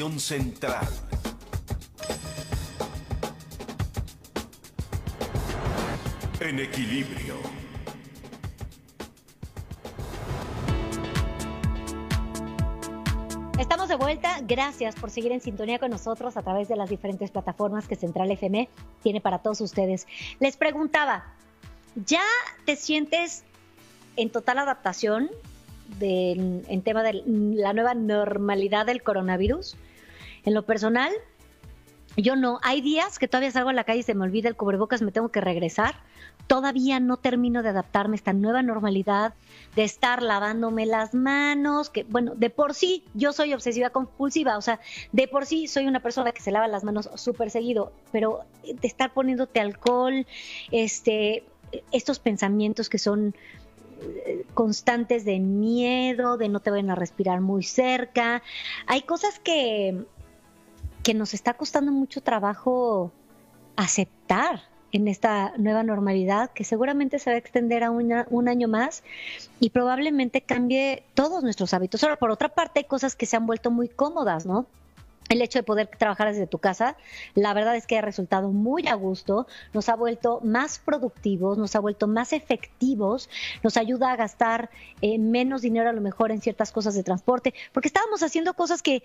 Central. En equilibrio. Estamos de vuelta. Gracias por seguir en sintonía con nosotros a través de las diferentes plataformas que Central FM tiene para todos ustedes. Les preguntaba, ¿ya te sientes en total adaptación en tema de la nueva normalidad del coronavirus? En lo personal, yo no. Hay días que todavía salgo a la calle y se me olvida el cubrebocas, me tengo que regresar todavía no termino de adaptarme a esta nueva normalidad de estar lavándome las manos, que bueno, de por sí yo soy obsesiva compulsiva, o sea, de por sí soy una persona que se lava las manos súper seguido, pero de estar poniéndote alcohol, este, estos pensamientos que son eh, constantes de miedo, de no te vayan a respirar muy cerca, hay cosas que, que nos está costando mucho trabajo aceptar en esta nueva normalidad que seguramente se va a extender a un año más y probablemente cambie todos nuestros hábitos. Ahora, por otra parte, hay cosas que se han vuelto muy cómodas, ¿no? El hecho de poder trabajar desde tu casa, la verdad es que ha resultado muy a gusto, nos ha vuelto más productivos, nos ha vuelto más efectivos, nos ayuda a gastar eh, menos dinero a lo mejor en ciertas cosas de transporte, porque estábamos haciendo cosas que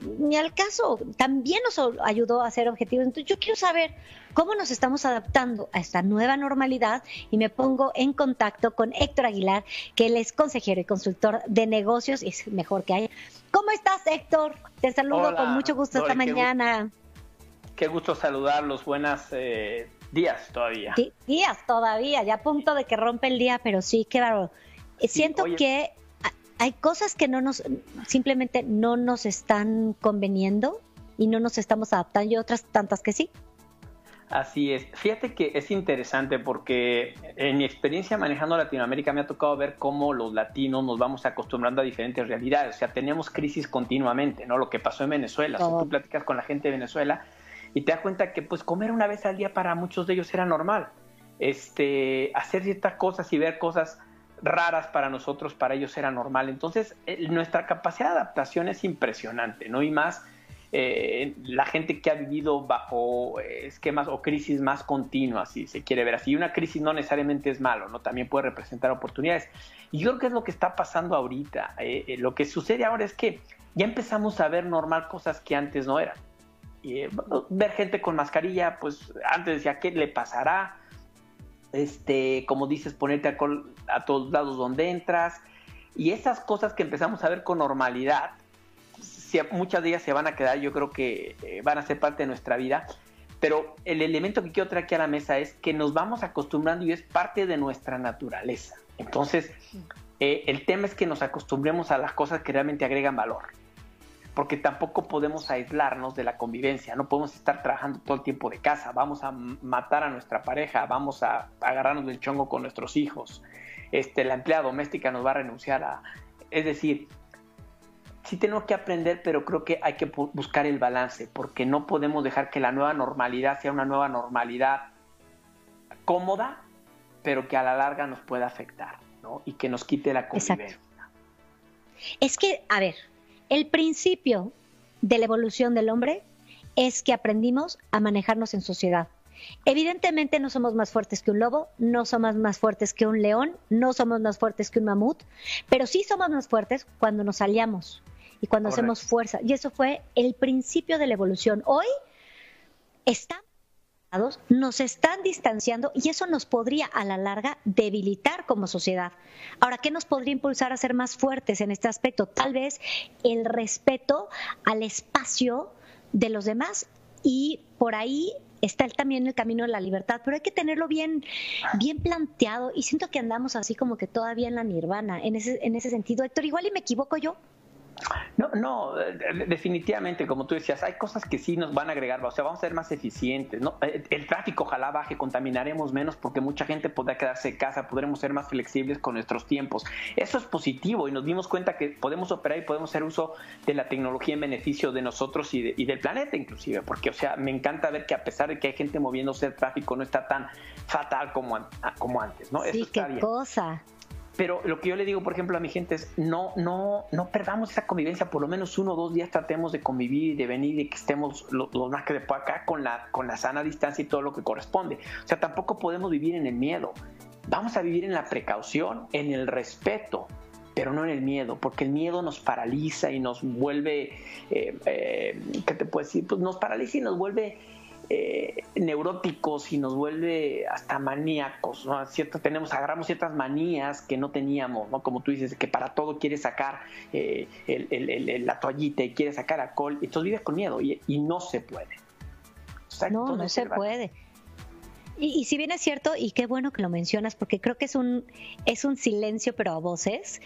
ni al caso, también nos ayudó a ser objetivos. Entonces yo quiero saber cómo nos estamos adaptando a esta nueva normalidad y me pongo en contacto con Héctor Aguilar, que él es consejero y consultor de negocios y es mejor que haya. ¿Cómo estás, Héctor? Te saludo con mucho gusto esta mañana. Qué gusto saludarlos, buenas eh, días todavía. días todavía, ya a punto de que rompe el día, pero sí, claro. Siento que hay cosas que no nos, simplemente no nos están conveniendo y no nos estamos adaptando y otras tantas que sí. Así es. Fíjate que es interesante porque en mi experiencia manejando Latinoamérica me ha tocado ver cómo los latinos nos vamos acostumbrando a diferentes realidades. O sea, tenemos crisis continuamente, ¿no? Lo que pasó en Venezuela. O sea, tú platicas con la gente de Venezuela y te das cuenta que pues comer una vez al día para muchos de ellos era normal. Este, hacer ciertas cosas y ver cosas raras para nosotros, para ellos era normal. Entonces, eh, nuestra capacidad de adaptación es impresionante, ¿no? Y más eh, la gente que ha vivido bajo eh, esquemas o crisis más continuas, si se quiere ver así. Una crisis no necesariamente es malo, ¿no? También puede representar oportunidades. Y yo creo que es lo que está pasando ahorita. lo que sucede ahora es que ya empezamos a ver normal cosas que antes no eran. Y, ver gente con mascarilla, pues antes decía, ¿qué le pasará? Este, como dices, ponerte a, todos lados donde entras. Y esas cosas que empezamos a ver con normalidad, muchas de ellas se van a quedar, yo creo que eh, van a ser parte de nuestra vida. Pero el elemento que quiero traer aquí a la mesa es que nos vamos acostumbrando y es parte de nuestra naturaleza. Entonces, eh, el tema es que nos acostumbremos a las cosas que realmente agregan valor porque tampoco podemos aislarnos de la convivencia, no podemos estar trabajando todo el tiempo de casa, vamos a matar a nuestra pareja, vamos a agarrarnos del chongo con nuestros hijos, este, la empleada doméstica nos va a renunciar a... Es decir, sí tenemos que aprender, pero creo que hay que buscar el balance, porque no podemos dejar que la nueva normalidad sea una nueva normalidad cómoda, pero que a la larga nos pueda afectar, ¿no? Y que nos quite la convivencia. Es que, a ver, el principio de la evolución del hombre es que aprendimos a manejarnos en sociedad. Evidentemente no somos más fuertes que un lobo, no somos más fuertes que un león, no somos más fuertes que un mamut, pero sí somos más fuertes cuando nos aliamos y cuando hacemos fuerza. Y eso fue el principio de la evolución. Hoy estamos nos están distanciando y eso nos podría a la larga debilitar como sociedad. Ahora, ¿qué nos podría impulsar a ser más fuertes en este aspecto? Tal vez el respeto al espacio de los demás y por ahí está también el camino de la libertad, pero hay que tenerlo bien, bien planteado y siento que andamos así como que todavía en la nirvana, en ese, en ese sentido. Héctor, igual y me equivoco yo. No, no, definitivamente, como tú decías, hay cosas que sí nos van a agregar, o sea, vamos a ser más eficientes, ¿no? Eh, el tráfico ojalá baje, contaminaremos menos porque mucha gente podrá quedarse en casa, podremos ser más flexibles con nuestros tiempos. Eso es positivo y nos dimos cuenta que podemos operar y podemos hacer uso de la tecnología en beneficio de nosotros y, del planeta inclusive, porque, o sea, me encanta ver que a pesar de que hay gente moviéndose el tráfico no está tan fatal como, como antes, ¿no? Sí, qué cosa. Pero lo que yo le digo, por ejemplo, a mi gente es no, no, no perdamos esa convivencia, por lo menos uno o dos días tratemos de convivir, de venir y que estemos los, más que de acá con la, con la sana distancia y todo lo que corresponde. O sea, tampoco podemos vivir en el miedo. Vamos a vivir en la precaución, en el respeto, pero no en el miedo, porque el miedo nos paraliza y nos vuelve, eh, eh, ¿qué te puedo decir? Pues nos paraliza y nos vuelve eh, neuróticos y nos vuelve hasta maníacos, ¿no? Cierto, tenemos, agarramos ciertas manías que no teníamos, ¿no? Como tú dices, que para todo quieres sacar eh, la toallita y quieres sacar alcohol, y entonces vives con miedo y, no se puede. no, no se puede. Y, si bien es cierto, y qué bueno que lo mencionas, porque creo que es un, es un silencio, pero a voces,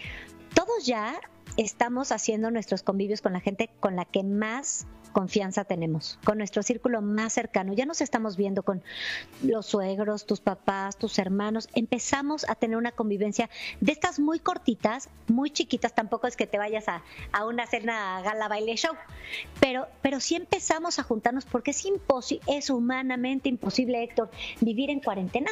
todos ya estamos haciendo nuestros convivios con la gente con la que más confianza tenemos, con nuestro círculo más cercano. Ya nos estamos viendo con los suegros, tus papás, tus hermanos. Empezamos a tener una convivencia de estas muy cortitas, muy chiquitas. Tampoco es que te vayas a, a una cena gala baile show, pero, pero sí empezamos a juntarnos porque es es humanamente imposible, Héctor, vivir en cuarentena.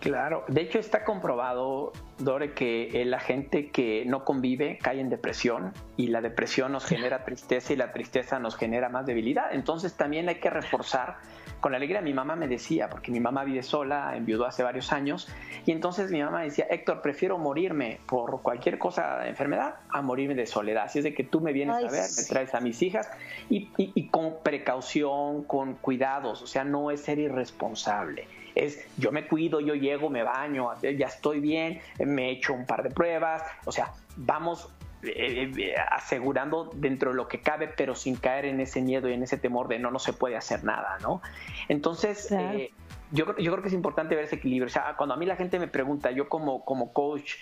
Claro, de hecho está comprobado, Dore, que la gente que no convive cae en depresión y la depresión nos genera tristeza y la tristeza nos genera más debilidad. Entonces también hay que reforzar con la alegría. Mi mamá me decía, porque mi mamá vive sola, enviudó hace varios años, y entonces mi mamá decía, Héctor, prefiero morirme por cualquier cosa, de enfermedad, a morirme de soledad. Así es de que tú me vienes a ver, me traes a mis hijas y, y con precaución, con cuidados, o sea, no es ser irresponsable es yo me cuido, yo llego, me baño, ya estoy bien, me echo un par de pruebas, o sea, vamos eh, eh, asegurando dentro de lo que cabe, pero sin caer en ese miedo y en ese temor de no, no se puede hacer nada, ¿no? Entonces, eh, yo, yo creo que es importante ver ese equilibrio. O sea, cuando a mí la gente me pregunta, yo como, como coach,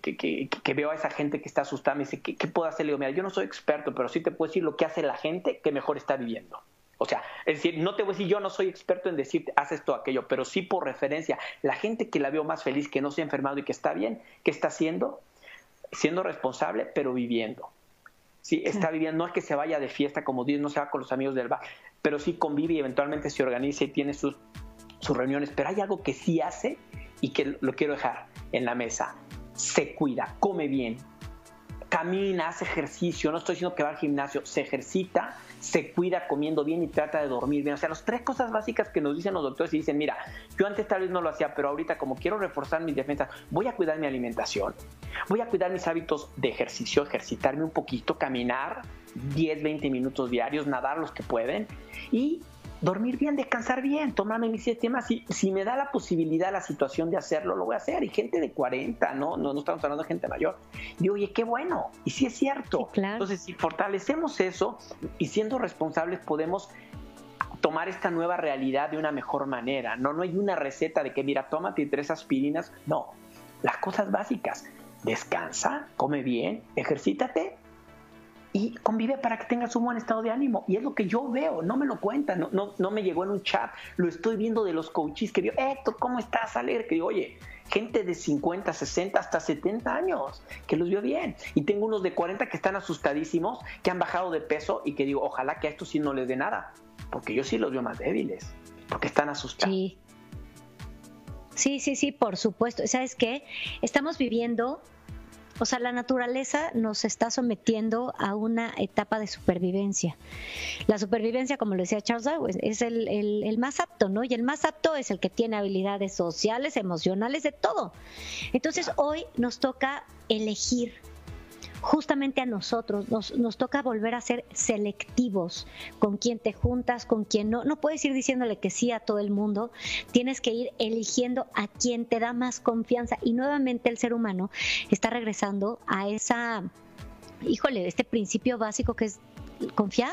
que, que, veo a esa gente que está asustada, me dice, ¿qué, ¿qué, puedo hacer? Le digo, mira, yo no soy experto, pero sí te puedo decir lo que hace la gente que mejor está viviendo. O sea, es decir, no te voy a decir, yo no soy experto en decir, haz esto o aquello, pero sí por referencia, la gente que la veo más feliz, que no se ha enfermado y que está bien, ¿qué está haciendo? Siendo responsable, pero viviendo. Sí, está viviendo, no es que se vaya de fiesta como Dios, no se va con los amigos del bar, pero sí convive y eventualmente se organiza y tiene sus, sus reuniones. Pero hay algo que sí hace y que lo quiero dejar en la mesa. Se cuida, come bien, camina, hace ejercicio, no estoy diciendo que va al gimnasio, se ejercita, se cuida comiendo bien y trata de dormir bien. O sea, las tres cosas básicas que nos dicen los doctores y dicen, mira, yo antes tal vez no lo hacía, pero ahorita como quiero reforzar mis defensas, voy a cuidar mi alimentación, voy a cuidar mis hábitos de ejercicio, ejercitarme un poquito, caminar 10, 20 minutos diarios, nadar los que pueden y dormir bien, descansar bien, tomarme mis sistemas. Si, si me da la posibilidad, la situación de hacerlo, lo voy a hacer. Y gente de 40, ¿no? No, no estamos hablando de gente mayor. Y oye, qué bueno. Y sí es cierto. Entonces, si fortalecemos eso y siendo responsables, podemos tomar esta nueva realidad de una mejor manera. No, no hay una receta de que, mira, tómate tres aspirinas. No, las cosas básicas. Descansa, come bien, ejercítate y convive para que tengas un buen estado de ánimo. Y es lo que yo veo, no me lo cuentan, no, no, no me llegó en un chat, lo estoy viendo de los coaches que vio, Héctor, ¿cómo estás? A leer, que digo, oye, gente de 50, 60, hasta 70 años, que los vio bien. Y tengo unos de 40 que están asustadísimos, que han bajado de peso y que digo, ojalá que a estos sí no les dé nada, porque yo sí los veo más débiles, porque están asustados. Sí. Sí, sí, sí, por supuesto. ¿Sabes qué? Estamos viviendo o sea, la naturaleza nos está sometiendo a una etapa de supervivencia. La supervivencia, como lo decía Charles Darwin, es el, el, más apto, ¿no? Y el más apto es el que tiene habilidades sociales, emocionales, de todo. Entonces, hoy nos toca elegir justamente a nosotros nos, nos toca volver a ser selectivos con quién te juntas, con quién no. No puedes ir diciéndole que sí a todo el mundo, tienes que ir eligiendo a quien te da más confianza. Y nuevamente el ser humano está regresando a esa, híjole, este principio básico que es confiar,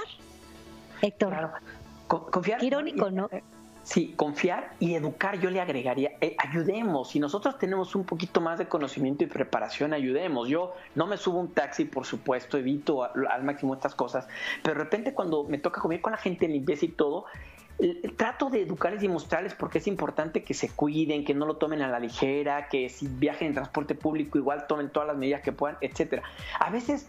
Héctor. Confiar. irónico, ¿no? Sí, confiar y educar, yo le agregaría, eh, ayudemos. Si nosotros tenemos un poquito más de conocimiento y preparación, ayudemos. Yo no me subo un taxi, por supuesto, evito al máximo estas cosas, pero de repente cuando me toca comer con la gente en limpieza y todo, trato de educarles y mostrarles por qué es importante que se cuiden, que no lo tomen a la ligera, que si viajen en transporte público igual tomen todas las medidas que puedan, etcétera. A veces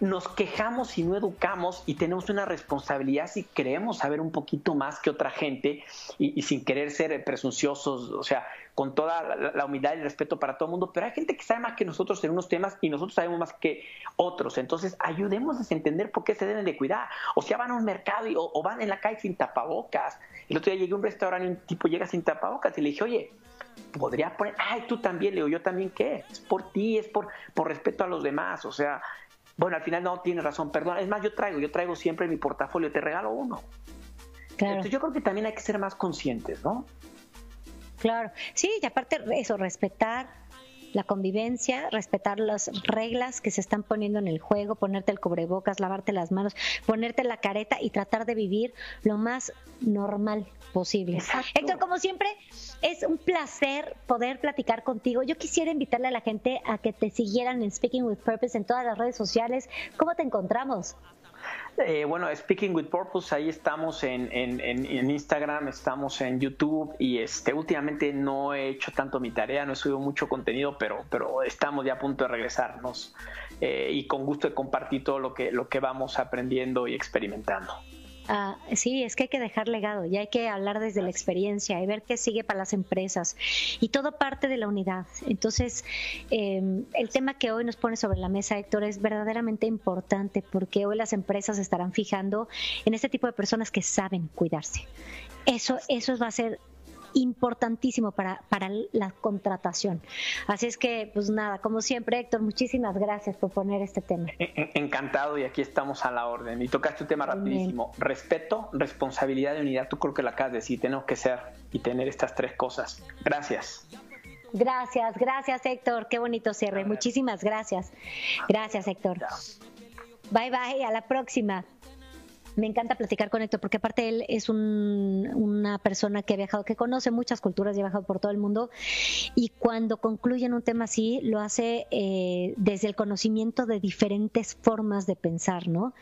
nos quejamos y no educamos y tenemos una responsabilidad si queremos saber un poquito más que otra gente y, sin querer ser presunciosos, o sea, con toda la, humildad y el respeto para todo el mundo, pero hay gente que sabe más que nosotros en unos temas y nosotros sabemos más que otros. Entonces, ayudemos a entender por qué se deben de cuidar. O sea, van a un mercado y, o, van en la calle sin tapabocas. El otro día llegué a un restaurante y un tipo llega sin tapabocas y le dije, oye, podría poner, ay, tú también, le digo, yo también, ¿qué? Es por ti, es por, por respeto a los demás, o sea, bueno, al final no tienes razón, perdón, es más, yo traigo, yo traigo siempre mi portafolio, te regalo uno. Entonces yo creo que también hay que ser más conscientes, ¿no? Claro, sí, y aparte eso, respetar la convivencia, respetar las reglas que se están poniendo en el juego, ponerte el cubrebocas, lavarte las manos, ponerte la careta y tratar de vivir lo más normal posible. Héctor, como siempre, es un placer poder platicar contigo. Yo quisiera invitarle a la gente a que te siguieran en Speaking with Purpose en todas las redes sociales. ¿Cómo te encontramos? Eh, bueno, Speaking with Purpose, ahí estamos en, Instagram, estamos en YouTube y este últimamente no he hecho tanto mi tarea, no he subido mucho contenido, pero, pero estamos ya a punto de regresarnos eh, y con gusto de compartir todo lo que, lo que vamos aprendiendo y experimentando. Ah, sí, es que hay que dejar legado y hay que hablar desde la experiencia y ver qué sigue para las empresas y todo parte de la unidad. Entonces, em, el tema que hoy nos pone sobre la mesa, Héctor, es verdaderamente importante porque hoy las empresas estarán fijando en este tipo de personas que saben cuidarse. Eso, eso va a ser importantísimo para, para la contratación. Así es que, pues nada, como siempre, Héctor, muchísimas gracias por poner este tema. Encantado y aquí estamos a la orden. Y tocaste un tema rapidísimo. Respeto, responsabilidad y unidad. Tú creo que la acabas de decir, tenemos que ser y tener estas tres cosas. Gracias. Gracias, gracias Héctor. Qué bonito cierre. Muchísimas gracias. Gracias Héctor. Bye bye, a la próxima. Me encanta platicar con Héctor porque aparte él es una persona que ha viajado, que conoce muchas culturas y ha viajado por todo el mundo y cuando concluye en un tema así lo hace eh, desde el conocimiento de diferentes formas de pensar, ¿no?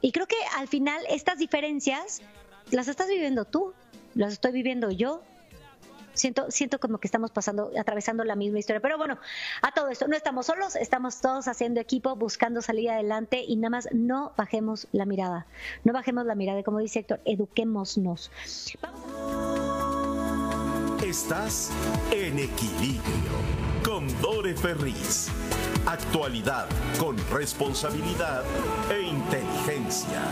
Y creo que al final estas diferencias las estás viviendo tú, las estoy viviendo yo, siento, siento como que estamos pasando, atravesando la misma historia. Pero bueno, a todo esto, no estamos solos, estamos todos haciendo equipo, buscando salir adelante y nada más no bajemos la mirada. No bajemos la mirada, como dice Héctor, eduquémonos. Estás en equilibrio con Dore Ferriz. Actualidad con responsabilidad e inteligencia.